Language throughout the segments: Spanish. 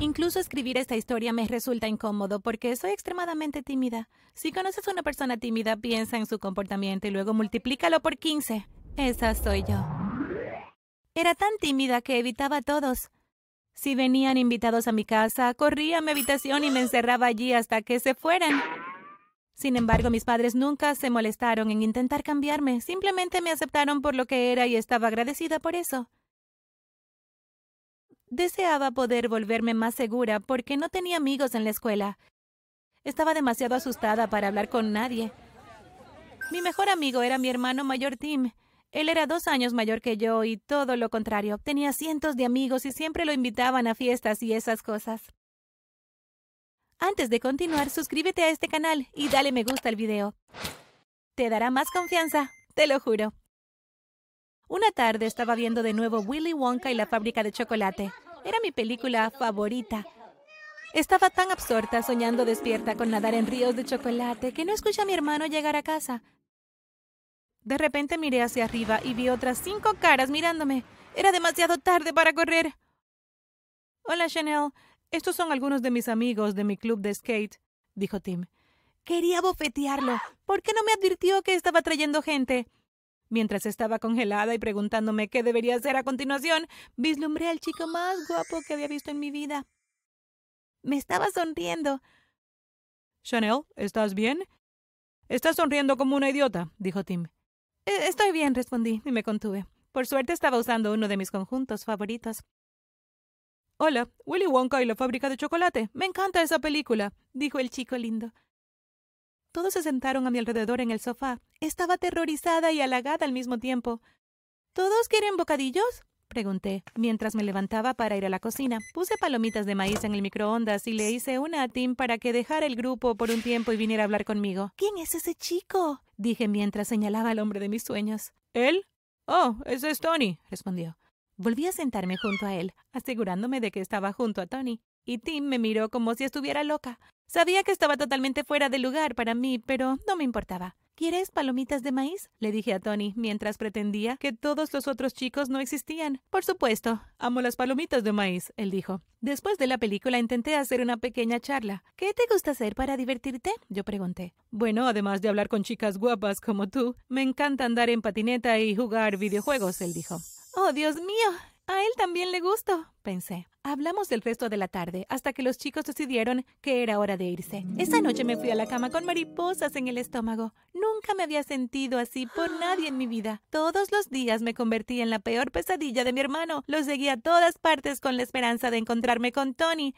Incluso escribir esta historia me resulta incómodo porque soy extremadamente tímida. Si conoces a una persona tímida, piensa en su comportamiento y luego multiplícalo por 15. Esa soy yo. Era tan tímida que evitaba a todos. Si venían invitados a mi casa, corría a mi habitación y me encerraba allí hasta que se fueran. Sin embargo, mis padres nunca se molestaron en intentar cambiarme, simplemente me aceptaron por lo que era y estaba agradecida por eso. Deseaba poder volverme más segura porque no tenía amigos en la escuela. Estaba demasiado asustada para hablar con nadie. Mi mejor amigo era mi hermano mayor Tim. Él era dos años mayor que yo y todo lo contrario. Tenía cientos de amigos y siempre lo invitaban a fiestas y esas cosas. Antes de continuar, suscríbete a este canal y dale me gusta al video. Te dará más confianza, te lo juro. Una tarde estaba viendo de nuevo Willy Wonka y la fábrica de chocolate. Era mi película favorita. Estaba tan absorta soñando despierta con nadar en ríos de chocolate que no escuché a mi hermano llegar a casa. De repente miré hacia arriba y vi otras cinco caras mirándome. Era demasiado tarde para correr. Hola, Chanel. Estos son algunos de mis amigos de mi club de skate, dijo Tim. Quería bofetearlo. ¿Por qué no me advirtió que estaba trayendo gente? Mientras estaba congelada y preguntándome qué debería hacer a continuación, vislumbré al chico más guapo que había visto en mi vida. Me estaba sonriendo. Chanel, ¿estás bien? Estás sonriendo como una idiota, dijo Tim. E, estoy bien, respondí y me contuve. Por suerte estaba usando uno de mis conjuntos favoritos. Hola, Willy Wonka y la fábrica de chocolate. Me encanta esa película, dijo el chico lindo. Todos se sentaron a mi alrededor en el sofá. Estaba aterrorizada y halagada al mismo tiempo. ¿Todos quieren bocadillos? pregunté, mientras me levantaba para ir a la cocina. Puse palomitas de maíz en el microondas y le hice una a Tim para que dejara el grupo por un tiempo y viniera a hablar conmigo. ¿Quién es ese chico? dije mientras señalaba al hombre de mis sueños. ¿Él? Oh, ese es Tony, respondió. Volví a sentarme junto a él, asegurándome de que estaba junto a Tony, y Tim me miró como si estuviera loca. Sabía que estaba totalmente fuera de lugar para mí, pero no me importaba. ¿Quieres palomitas de maíz? le dije a Tony mientras pretendía que todos los otros chicos no existían. Por supuesto, amo las palomitas de maíz, él dijo. Después de la película intenté hacer una pequeña charla. ¿Qué te gusta hacer para divertirte? Yo pregunté. Bueno, además de hablar con chicas guapas como tú, me encanta andar en patineta y jugar videojuegos, él dijo. Oh, Dios mío, a él también le gustó, pensé. Hablamos del resto de la tarde hasta que los chicos decidieron que era hora de irse. Esa noche me fui a la cama con mariposas en el estómago. Nunca me había sentido así por nadie en mi vida. Todos los días me convertí en la peor pesadilla de mi hermano. Lo seguía a todas partes con la esperanza de encontrarme con Tony.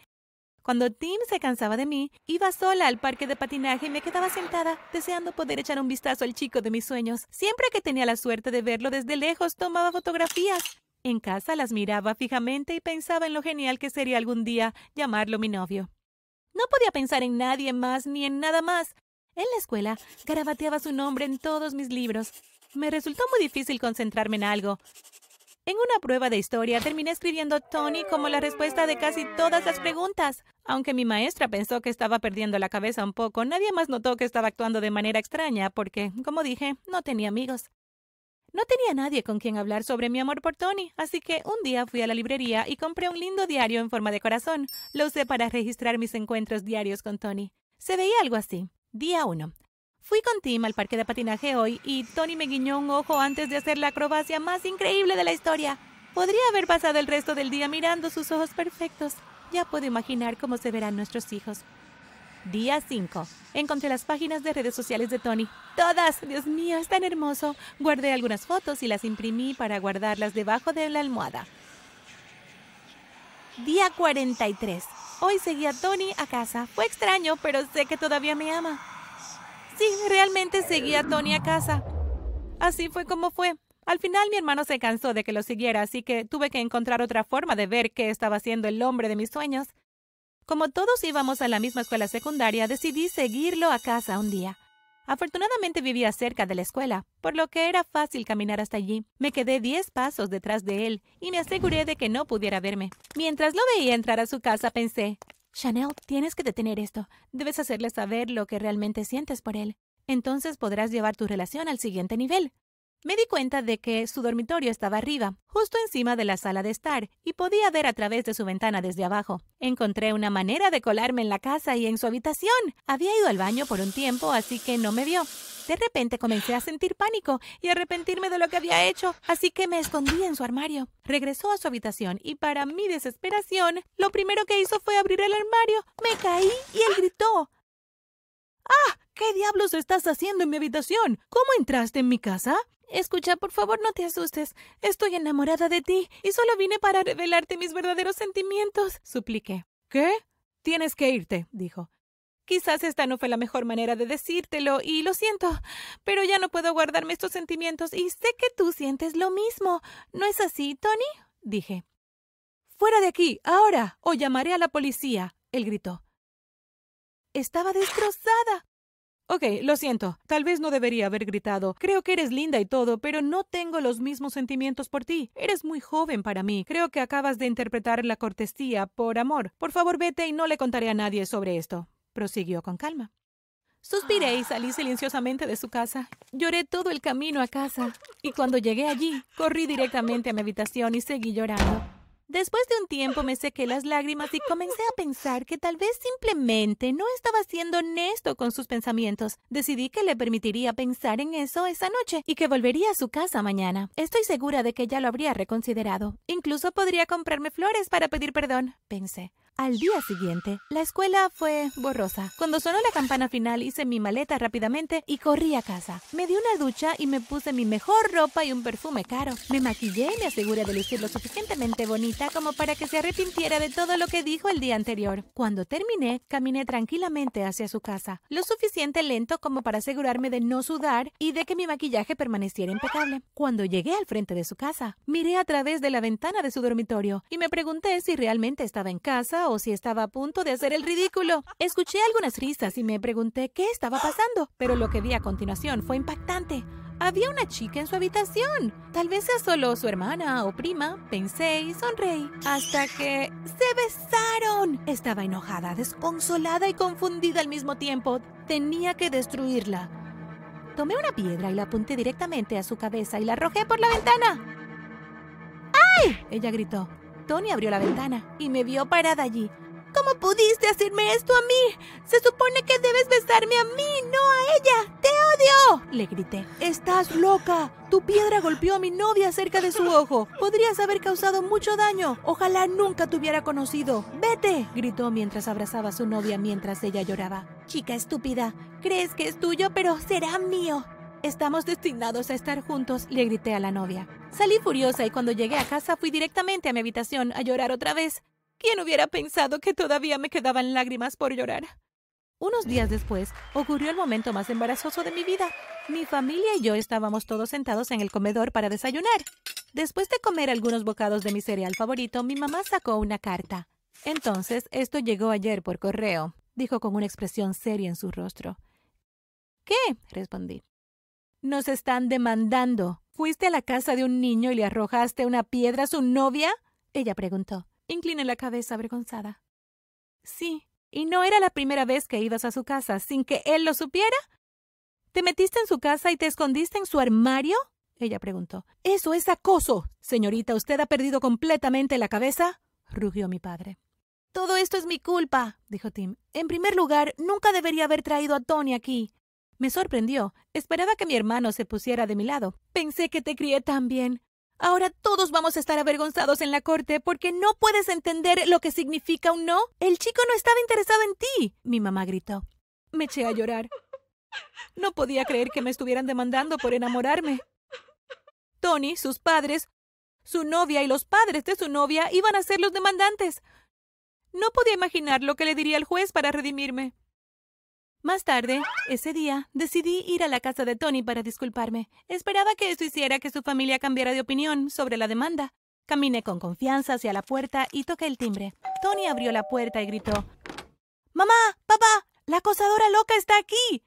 Cuando Tim se cansaba de mí, iba sola al parque de patinaje y me quedaba sentada, deseando poder echar un vistazo al chico de mis sueños. Siempre que tenía la suerte de verlo desde lejos, tomaba fotografías. En casa las miraba fijamente y pensaba en lo genial que sería algún día llamarlo mi novio. No podía pensar en nadie más ni en nada más. En la escuela garabateaba su nombre en todos mis libros. Me resultó muy difícil concentrarme en algo. En una prueba de historia terminé escribiendo Tony como la respuesta de casi todas las preguntas. Aunque mi maestra pensó que estaba perdiendo la cabeza un poco, nadie más notó que estaba actuando de manera extraña porque, como dije, no tenía amigos. No tenía nadie con quien hablar sobre mi amor por Tony, así que un día fui a la librería y compré un lindo diario en forma de corazón. Lo usé para registrar mis encuentros diarios con Tony. Se veía algo así. Día 1. Fui con Tim al parque de patinaje hoy y Tony me guiñó un ojo antes de hacer la acrobacia más increíble de la historia. Podría haber pasado el resto del día mirando sus ojos perfectos. Ya puedo imaginar cómo se verán nuestros hijos. Día 5. Encontré las páginas de redes sociales de Tony. Todas. Dios mío, es tan hermoso. Guardé algunas fotos y las imprimí para guardarlas debajo de la almohada. Día 43. Hoy seguí a Tony a casa. Fue extraño, pero sé que todavía me ama. Sí, realmente seguí a Tony a casa. Así fue como fue. Al final mi hermano se cansó de que lo siguiera, así que tuve que encontrar otra forma de ver qué estaba haciendo el hombre de mis sueños. Como todos íbamos a la misma escuela secundaria, decidí seguirlo a casa un día. Afortunadamente vivía cerca de la escuela, por lo que era fácil caminar hasta allí. Me quedé diez pasos detrás de él y me aseguré de que no pudiera verme. Mientras lo veía entrar a su casa, pensé, Chanel, tienes que detener esto. Debes hacerle saber lo que realmente sientes por él. Entonces podrás llevar tu relación al siguiente nivel. Me di cuenta de que su dormitorio estaba arriba, justo encima de la sala de estar, y podía ver a través de su ventana desde abajo. Encontré una manera de colarme en la casa y en su habitación. Había ido al baño por un tiempo, así que no me vio. De repente comencé a sentir pánico y arrepentirme de lo que había hecho, así que me escondí en su armario. Regresó a su habitación y para mi desesperación, lo primero que hizo fue abrir el armario. Me caí y él gritó. ¡Ah! ¿Qué diablos estás haciendo en mi habitación? ¿Cómo entraste en mi casa? Escucha, por favor, no te asustes. Estoy enamorada de ti y solo vine para revelarte mis verdaderos sentimientos, supliqué. ¿Qué? Tienes que irte, dijo. Quizás esta no fue la mejor manera de decírtelo y lo siento, pero ya no puedo guardarme estos sentimientos y sé que tú sientes lo mismo. ¿No es así, Tony? dije. Fuera de aquí, ahora, o llamaré a la policía, él gritó. Estaba destrozada. Ok, lo siento. Tal vez no debería haber gritado. Creo que eres linda y todo, pero no tengo los mismos sentimientos por ti. Eres muy joven para mí. Creo que acabas de interpretar la cortesía por amor. Por favor, vete y no le contaré a nadie sobre esto. Prosiguió con calma. Suspiré y salí silenciosamente de su casa. Lloré todo el camino a casa. Y cuando llegué allí, corrí directamente a mi habitación y seguí llorando. Después de un tiempo me sequé las lágrimas y comencé a pensar que tal vez simplemente no estaba siendo honesto con sus pensamientos. Decidí que le permitiría pensar en eso esa noche y que volvería a su casa mañana. Estoy segura de que ya lo habría reconsiderado. Incluso podría comprarme flores para pedir perdón, pensé. Al día siguiente, la escuela fue borrosa. Cuando sonó la campana final, hice mi maleta rápidamente y corrí a casa. Me di una ducha y me puse mi mejor ropa y un perfume caro. Me maquillé y me aseguré de lucir lo suficientemente bonita como para que se arrepintiera de todo lo que dijo el día anterior. Cuando terminé, caminé tranquilamente hacia su casa, lo suficiente lento como para asegurarme de no sudar y de que mi maquillaje permaneciera impecable. Cuando llegué al frente de su casa, miré a través de la ventana de su dormitorio y me pregunté si realmente estaba en casa o si estaba a punto de hacer el ridículo. Escuché algunas risas y me pregunté qué estaba pasando, pero lo que vi a continuación fue impactante. Había una chica en su habitación. Tal vez sea solo su hermana o prima, pensé y sonreí. Hasta que se besaron. Estaba enojada, desconsolada y confundida al mismo tiempo. Tenía que destruirla. Tomé una piedra y la apunté directamente a su cabeza y la arrojé por la ventana. ¡Ay! Ella gritó. Tony abrió la ventana y me vio parada allí. ¿Cómo pudiste hacerme esto a mí? Se supone que debes besarme a mí, no a ella. ¡Te odio! Le grité. Estás loca. Tu piedra golpeó a mi novia cerca de su ojo. Podrías haber causado mucho daño. Ojalá nunca te hubiera conocido. ¡Vete! gritó mientras abrazaba a su novia mientras ella lloraba. Chica estúpida, crees que es tuyo, pero será mío. Estamos destinados a estar juntos, le grité a la novia. Salí furiosa y cuando llegué a casa fui directamente a mi habitación a llorar otra vez. ¿Quién hubiera pensado que todavía me quedaban lágrimas por llorar? Unos días después, ocurrió el momento más embarazoso de mi vida. Mi familia y yo estábamos todos sentados en el comedor para desayunar. Después de comer algunos bocados de mi cereal favorito, mi mamá sacó una carta. Entonces, esto llegó ayer por correo, dijo con una expresión seria en su rostro. ¿Qué? respondí. Nos están demandando. ¿Fuiste a la casa de un niño y le arrojaste una piedra a su novia? Ella preguntó. Incliné la cabeza avergonzada. Sí, y no era la primera vez que ibas a su casa sin que él lo supiera. ¿Te metiste en su casa y te escondiste en su armario? Ella preguntó. Eso es acoso. Señorita, ¿usted ha perdido completamente la cabeza? rugió mi padre. Todo esto es mi culpa, dijo Tim. En primer lugar, nunca debería haber traído a Tony aquí. Me sorprendió. Esperaba que mi hermano se pusiera de mi lado. Pensé que te crié tan bien. Ahora todos vamos a estar avergonzados en la corte porque no puedes entender lo que significa un no. El chico no estaba interesado en ti, mi mamá gritó. Me eché a llorar. No podía creer que me estuvieran demandando por enamorarme. Tony, sus padres, su novia y los padres de su novia iban a ser los demandantes. No podía imaginar lo que le diría el juez para redimirme. Más tarde, ese día, decidí ir a la casa de Tony para disculparme. Esperaba que eso hiciera que su familia cambiara de opinión sobre la demanda. Caminé con confianza hacia la puerta y toqué el timbre. Tony abrió la puerta y gritó Mamá, papá, la acosadora loca está aquí.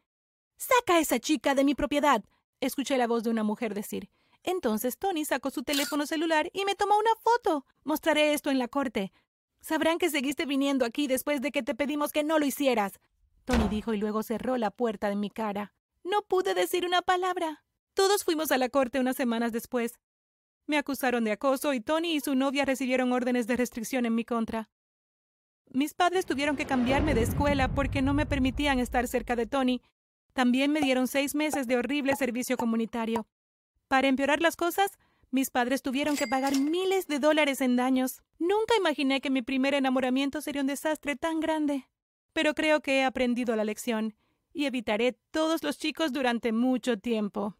Saca a esa chica de mi propiedad. Escuché la voz de una mujer decir. Entonces Tony sacó su teléfono celular y me tomó una foto. Mostraré esto en la corte. Sabrán que seguiste viniendo aquí después de que te pedimos que no lo hicieras. Tony dijo y luego cerró la puerta de mi cara. No pude decir una palabra. Todos fuimos a la corte unas semanas después. Me acusaron de acoso y Tony y su novia recibieron órdenes de restricción en mi contra. Mis padres tuvieron que cambiarme de escuela porque no me permitían estar cerca de Tony. También me dieron seis meses de horrible servicio comunitario. Para empeorar las cosas, mis padres tuvieron que pagar miles de dólares en daños. Nunca imaginé que mi primer enamoramiento sería un desastre tan grande. Pero creo que he aprendido la lección y evitaré todos los chicos durante mucho tiempo.